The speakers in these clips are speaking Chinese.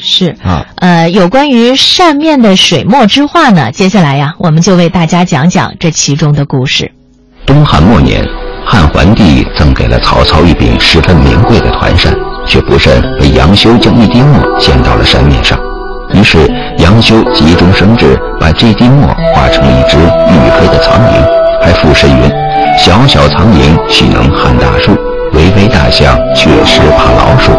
是啊，呃，有关于扇面的水墨之画呢，接下来呀，我们就为大家讲讲这其中的故事。东汉末年，汉桓帝赠给了曹操一柄十分名贵的团扇，却不慎被杨修将一滴墨溅到了扇面上。于是杨修急中生智，把这滴墨画成了一只玉黑的苍蝇，还赋诗云：“小小苍蝇岂能撼大树？巍巍大象确实怕老鼠。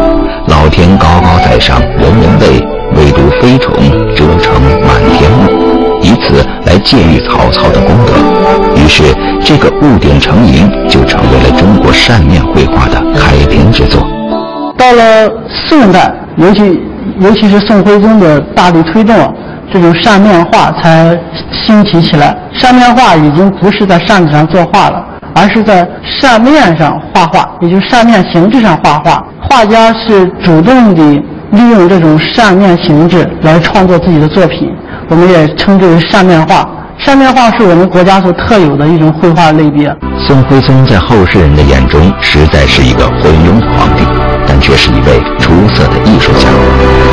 老天高高在上，人人畏，唯独飞虫折成满天目。”以此来借喻曹操的功德。于是这个雾点成营就成为了中国扇面绘画的开篇之作。到了宋代，尤其尤其是宋徽宗的大力推动，这种扇面画才兴起起来。扇面画已经不是在扇子上作画了，而是在扇面上画画，也就是扇面形制上画画。画家是主动地利用这种扇面形制来创作自己的作品，我们也称之为扇面画。扇面画是我们国家所特有的一种绘画类别。宋徽宗在后世人的眼中实在是一个昏庸皇帝，但却是一位出色的艺术家。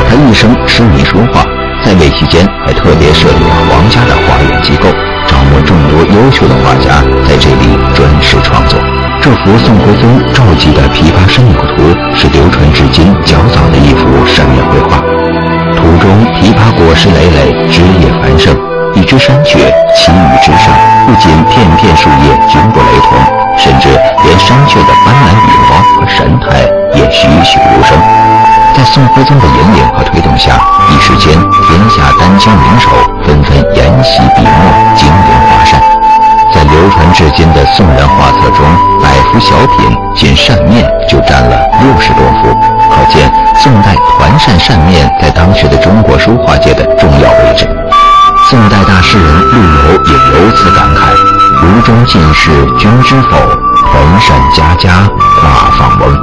他一生痴迷书画，在位期间还特别设立了皇家的画院机构，招募众多优秀的画家在这里专师创作。这幅宋徽宗召集的《琵琶山友图》是流传至今较早的一幅扇面绘画，图中琵琶果实累累，枝叶繁盛。一只山雀栖于枝上，不仅片片树叶均不雷同，甚至连山雀的斑斓羽毛和神态也栩栩如生。宋徽宗的引领和推动下，一时间天下丹青名手纷纷研习笔墨，精研画扇。在流传至今的宋人画册中，百幅小品仅扇面就占了六十多幅，可见宋代团扇扇面在当时的中国书画界的重要位置。宋代大诗人陆游也由此感慨：“炉中尽是君知否？团扇家家画舫翁。”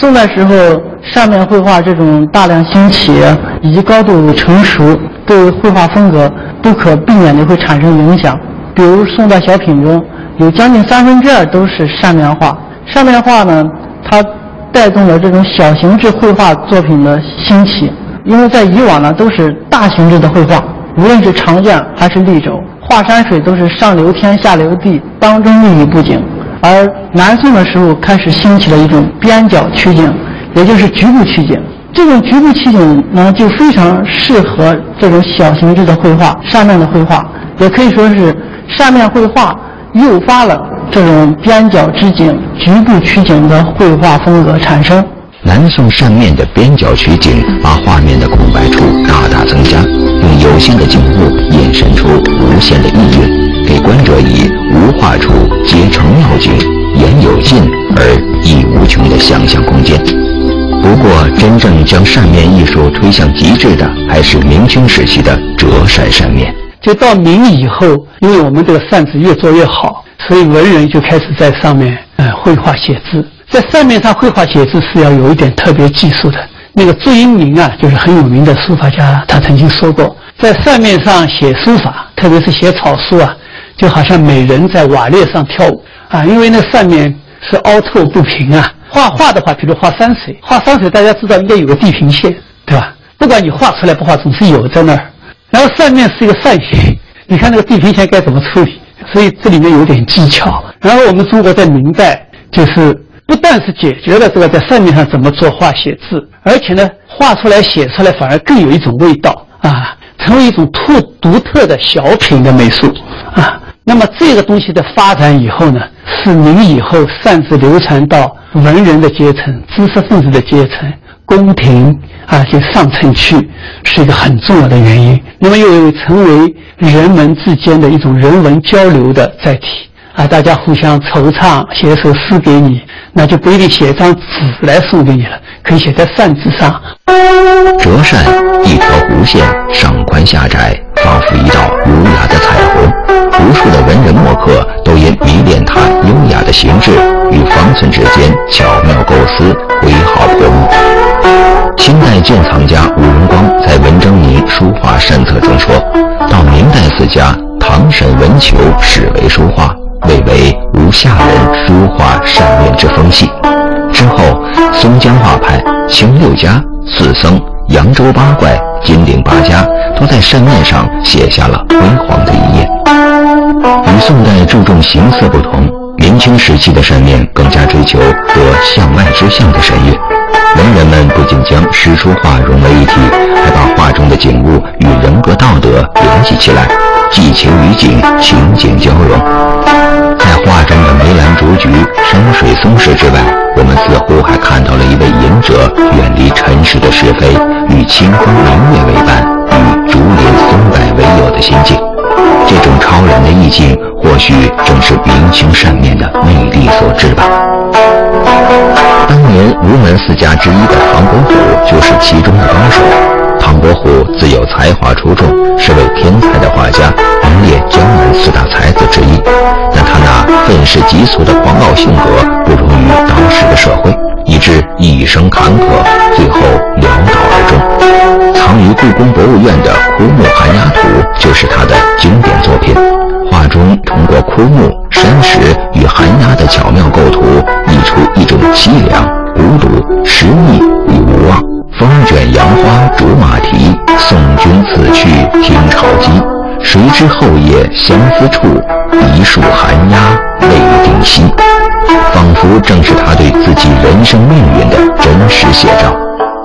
宋代时候，上面绘画这种大量兴起以及高度成熟，对绘画风格不可避免的会产生影响。比如宋代小品中有将近三分之二都是扇面画。扇面画呢，它带动了这种小型制绘画作品的兴起，因为在以往呢都是大型制的绘画。无论是长卷还是立轴，画山水都是上流天下流地，当中立一布景。而南宋的时候开始兴起了一种边角取景，也就是局部取景。这种局部取景呢，就非常适合这种小形制的绘画、扇面的绘画，也可以说是扇面绘画诱发了这种边角之景、局部取景的绘画风格产生。南宋扇面的边角取景，把画面的空白处大大增加，用有限的景物引申出无限的意蕴，给观者以无画处皆成妙景，言有尽而意无穷的想象空间。不过，真正将扇面艺术推向极致的，还是明清时期的折扇扇面。就到明以后，因为我们这个扇子越做越好，所以文人就开始在上面呃绘画写字。在扇面上绘画写字是要有一点特别技术的。那个朱英明啊，就是很有名的书法家，他曾经说过，在扇面上写书法，特别是写草书啊，就好像美人在瓦砾上跳舞啊，因为那扇面是凹凸不平啊。画画的话，比如画山水，画山水大家知道应该有个地平线，对吧？不管你画出来不画，总是有在那儿。然后扇面是一个扇形，你看那个地平线该怎么处理？所以这里面有点技巧。然后我们中国在明代就是。不但是解决了这个在扇面上怎么作画写字，而且呢，画出来写出来反而更有一种味道啊，成为一种特独特的小品的美术啊。那么这个东西的发展以后呢，是明以后擅自流传到文人的阶层、知识分子的阶层、宫廷啊，就上层去，是一个很重要的原因。那么又成为人们之间的一种人文交流的载体。啊，大家互相惆怅，写首诗给你，那就不一定写张纸来送给你了，可以写在扇子上。折扇一条弧线，上宽下窄，仿佛一道儒雅的彩虹。无数的文人墨客都因迷恋它优雅的形制与方寸之间巧妙构思，挥毫泼墨。清代鉴藏家吴荣光在《文征明书画善策》中说到，明代四家唐沈文求始为书画。谓为无下人书画善面之风气。之后，松江画派、清六家、四僧、扬州八怪、金陵八家，都在扇面上写下了辉煌的一页。与宋代注重形色不同，明清时期的扇面更加追求得向外之象的神韵。文人们不仅将诗书画融为一体，还把画中的景物与人格道德联系起来，寄情于景，情景交融。在画中的梅兰竹菊、山水松石之外，我们似乎还看到了一位隐者远离尘世的是非，与清风明月为伴，竹林松柏为友的心境。这种超然的意境，或许正是明清扇面的魅力所致吧。当年吴门四家之一的唐伯虎就是其中的高手。唐伯虎自幼才华出众，是位天才的画家，名列江南四大才子之一。但他那愤世嫉俗的狂傲性格，不容于当时的社会，以致一生坎坷，博物院的《枯木寒鸦图》就是他的经典作品。画中通过枯木、山石与寒鸦的巧妙构图，溢出一种凄凉、孤独、失意与无望。风卷杨花竹马蹄，送君此去听潮鸡。谁知后夜相思处，一树寒鸦未定息。仿佛正是他对自己人生命运的真实写照。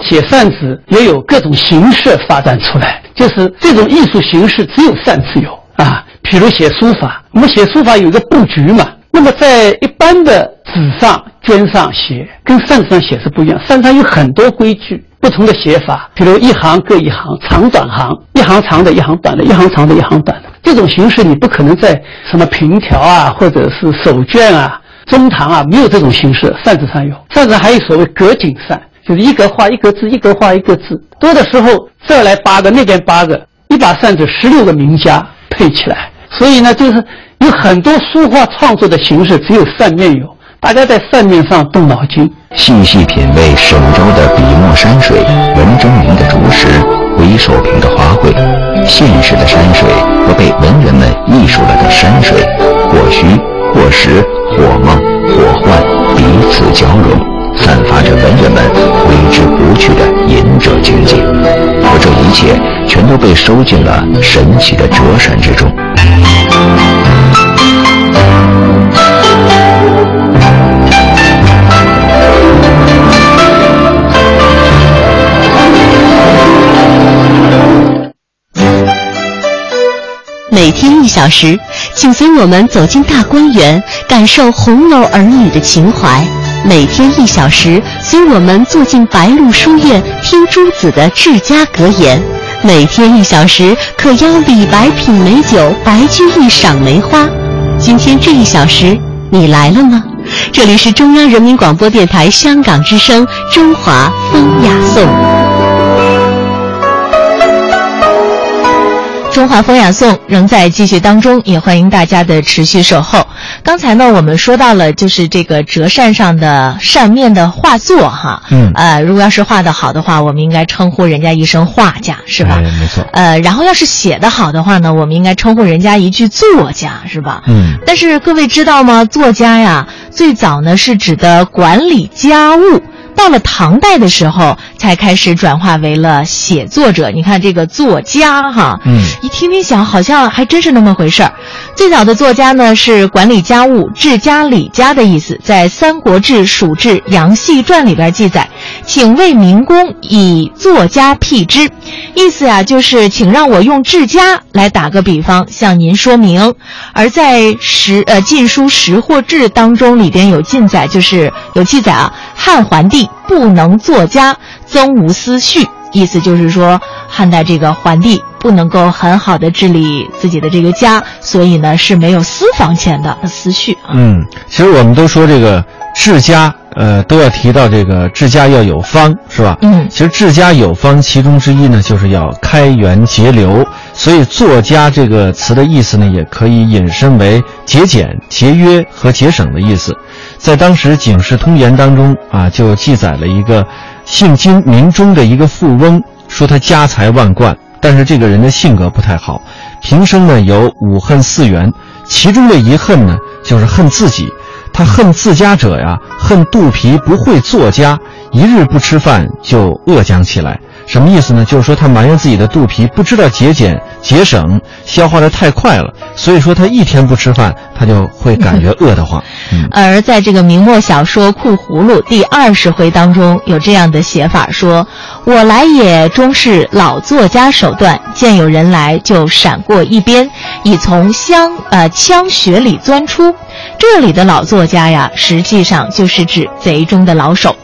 写扇子也有各种形式发展出来，就是这种艺术形式只有扇子有啊。比如写书法，我们写书法有一个布局嘛。那么在一般的纸上、绢上写，跟扇子上写是不一样。扇子上有很多规矩，不同的写法，比如一行各一行，长短行，一行长的，一行短的，一行长的，一行短的。这种形式你不可能在什么平条啊，或者是手绢啊、中堂啊，没有这种形式。扇子上有，扇子还有所谓格景扇，就是一格画一格字，一格画一个字。多的时候这来八个，那边八个，一把扇子十六个名家配起来。所以呢，就是有很多书画创作的形式，只有扇面有。大家在扇面上动脑筋，细细品味沈周的笔墨山水，文征明的竹石，回首平的花卉，现实的山水和被文人们艺术了的山水，或虚或实，或梦或幻，的隐者境界，而这一切全都被收进了神奇的折扇之中。每天一小时，请随我们走进大观园，感受红楼儿女的情怀。每天一小时，随我们坐进白鹿书院，听朱子的治家格言。每天一小时，可邀李白品美酒，白居易赏梅花。今天这一小时，你来了吗？这里是中央人民广播电台香港之声《中华风雅颂》。中华风雅颂仍在继续当中，也欢迎大家的持续守候。刚才呢，我们说到了就是这个折扇上的扇面的画作哈，嗯，呃，如果要是画的好的话，我们应该称呼人家一声画家，是吧？没错。呃，然后要是写的好的话呢，我们应该称呼人家一句作家，是吧？嗯。但是各位知道吗？作家呀，最早呢是指的管理家务。到了唐代的时候，才开始转化为了写作者。你看这个作家哈，嗯，一听听想，好像还真是那么回事儿。最早的作家呢，是管理家务、治家理家的意思。在《三国志·蜀志·杨戏传》里边记载，请为民工以作家辟之，意思呀就是请让我用治家来打个比方向您说明。而在《识呃晋书·识货志》当中里边有记载，就是有记载啊，汉桓帝。不能作家，曾无思绪，意思就是说，汉代这个桓帝不能够很好的治理自己的这个家，所以呢是没有私房钱的思绪啊。嗯，其实我们都说这个治家，呃，都要提到这个治家要有方，是吧？嗯，其实治家有方，其中之一呢，就是要开源节流。所以作家这个词的意思呢，也可以引申为节俭、节约和节省的意思。在当时《警世通言》当中啊，就记载了一个姓金名钟的一个富翁，说他家财万贯，但是这个人的性格不太好，平生呢有五恨四缘，其中的一恨呢就是恨自己。他恨自家者呀，恨肚皮不会作家，一日不吃饭就饿僵起来，什么意思呢？就是说他埋怨自己的肚皮不知道节俭节省，消化的太快了，所以说他一天不吃饭，他就会感觉饿得慌。嗯，而在这个明末小说《库葫芦》第二十回当中，有这样的写法：说我来也终是老作家手段，见有人来就闪过一边，已从香呃枪穴里钻出。这里的老作家呀，实际上就是指贼中的老手。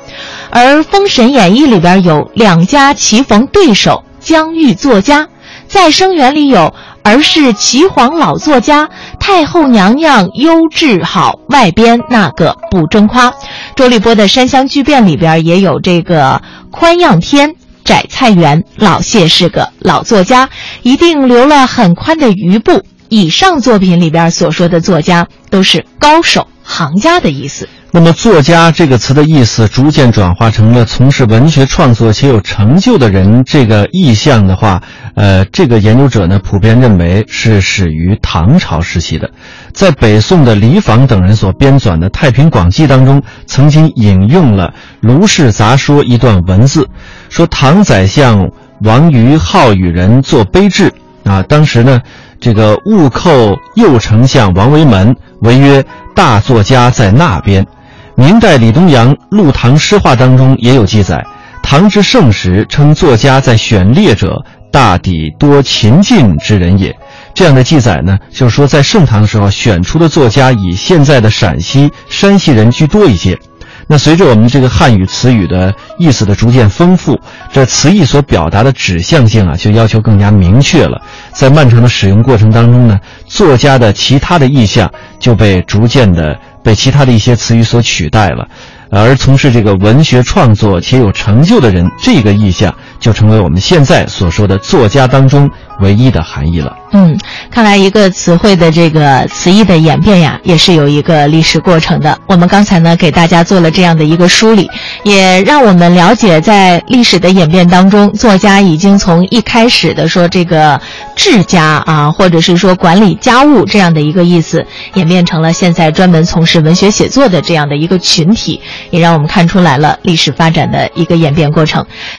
而《封神演义》里边有两家棋逢对手，将遇作家；在《生源》里有儿是岐黄老作家，太后娘娘优质好，外边那个不争夸。周立波的《山乡巨变》里边也有这个宽样天、窄菜园，老谢是个老作家，一定留了很宽的余步。以上作品里边所说的作家，都是高手、行家的意思。那么“作家”这个词的意思逐渐转化成了从事文学创作且有成就的人这个意象的话，呃，这个研究者呢普遍认为是始于唐朝时期的，在北宋的李昉等人所编纂的《太平广记》当中，曾经引用了《卢氏杂说》一段文字，说唐宰相王于好与人作碑志啊，当时呢。这个误扣右丞相王维门为曰大作家在那边。明代李东阳《陆唐诗话》当中也有记载，唐之盛时称作家在选列者，大抵多秦晋之人也。这样的记载呢，就是说在盛唐的时候选出的作家以现在的陕西、山西人居多一些。那随着我们这个汉语词语的意思的逐渐丰富，这词义所表达的指向性啊，就要求更加明确了。在漫长的使用过程当中呢，作家的其他的意象就被逐渐的被其他的一些词语所取代了，而从事这个文学创作且有成就的人，这个意象就成为我们现在所说的作家当中唯一的含义了。嗯，看来一个词汇的这个词义的演变呀，也是有一个历史过程的。我们刚才呢给大家做了这样的一个梳理，也让我们了解在历史的演变当中，作家已经从一开始的说这个治家啊，或者是说管理家务这样的一个意思，演变成了现在专门从事文学写作的这样的一个群体，也让我们看出来了历史发展的一个演变过程。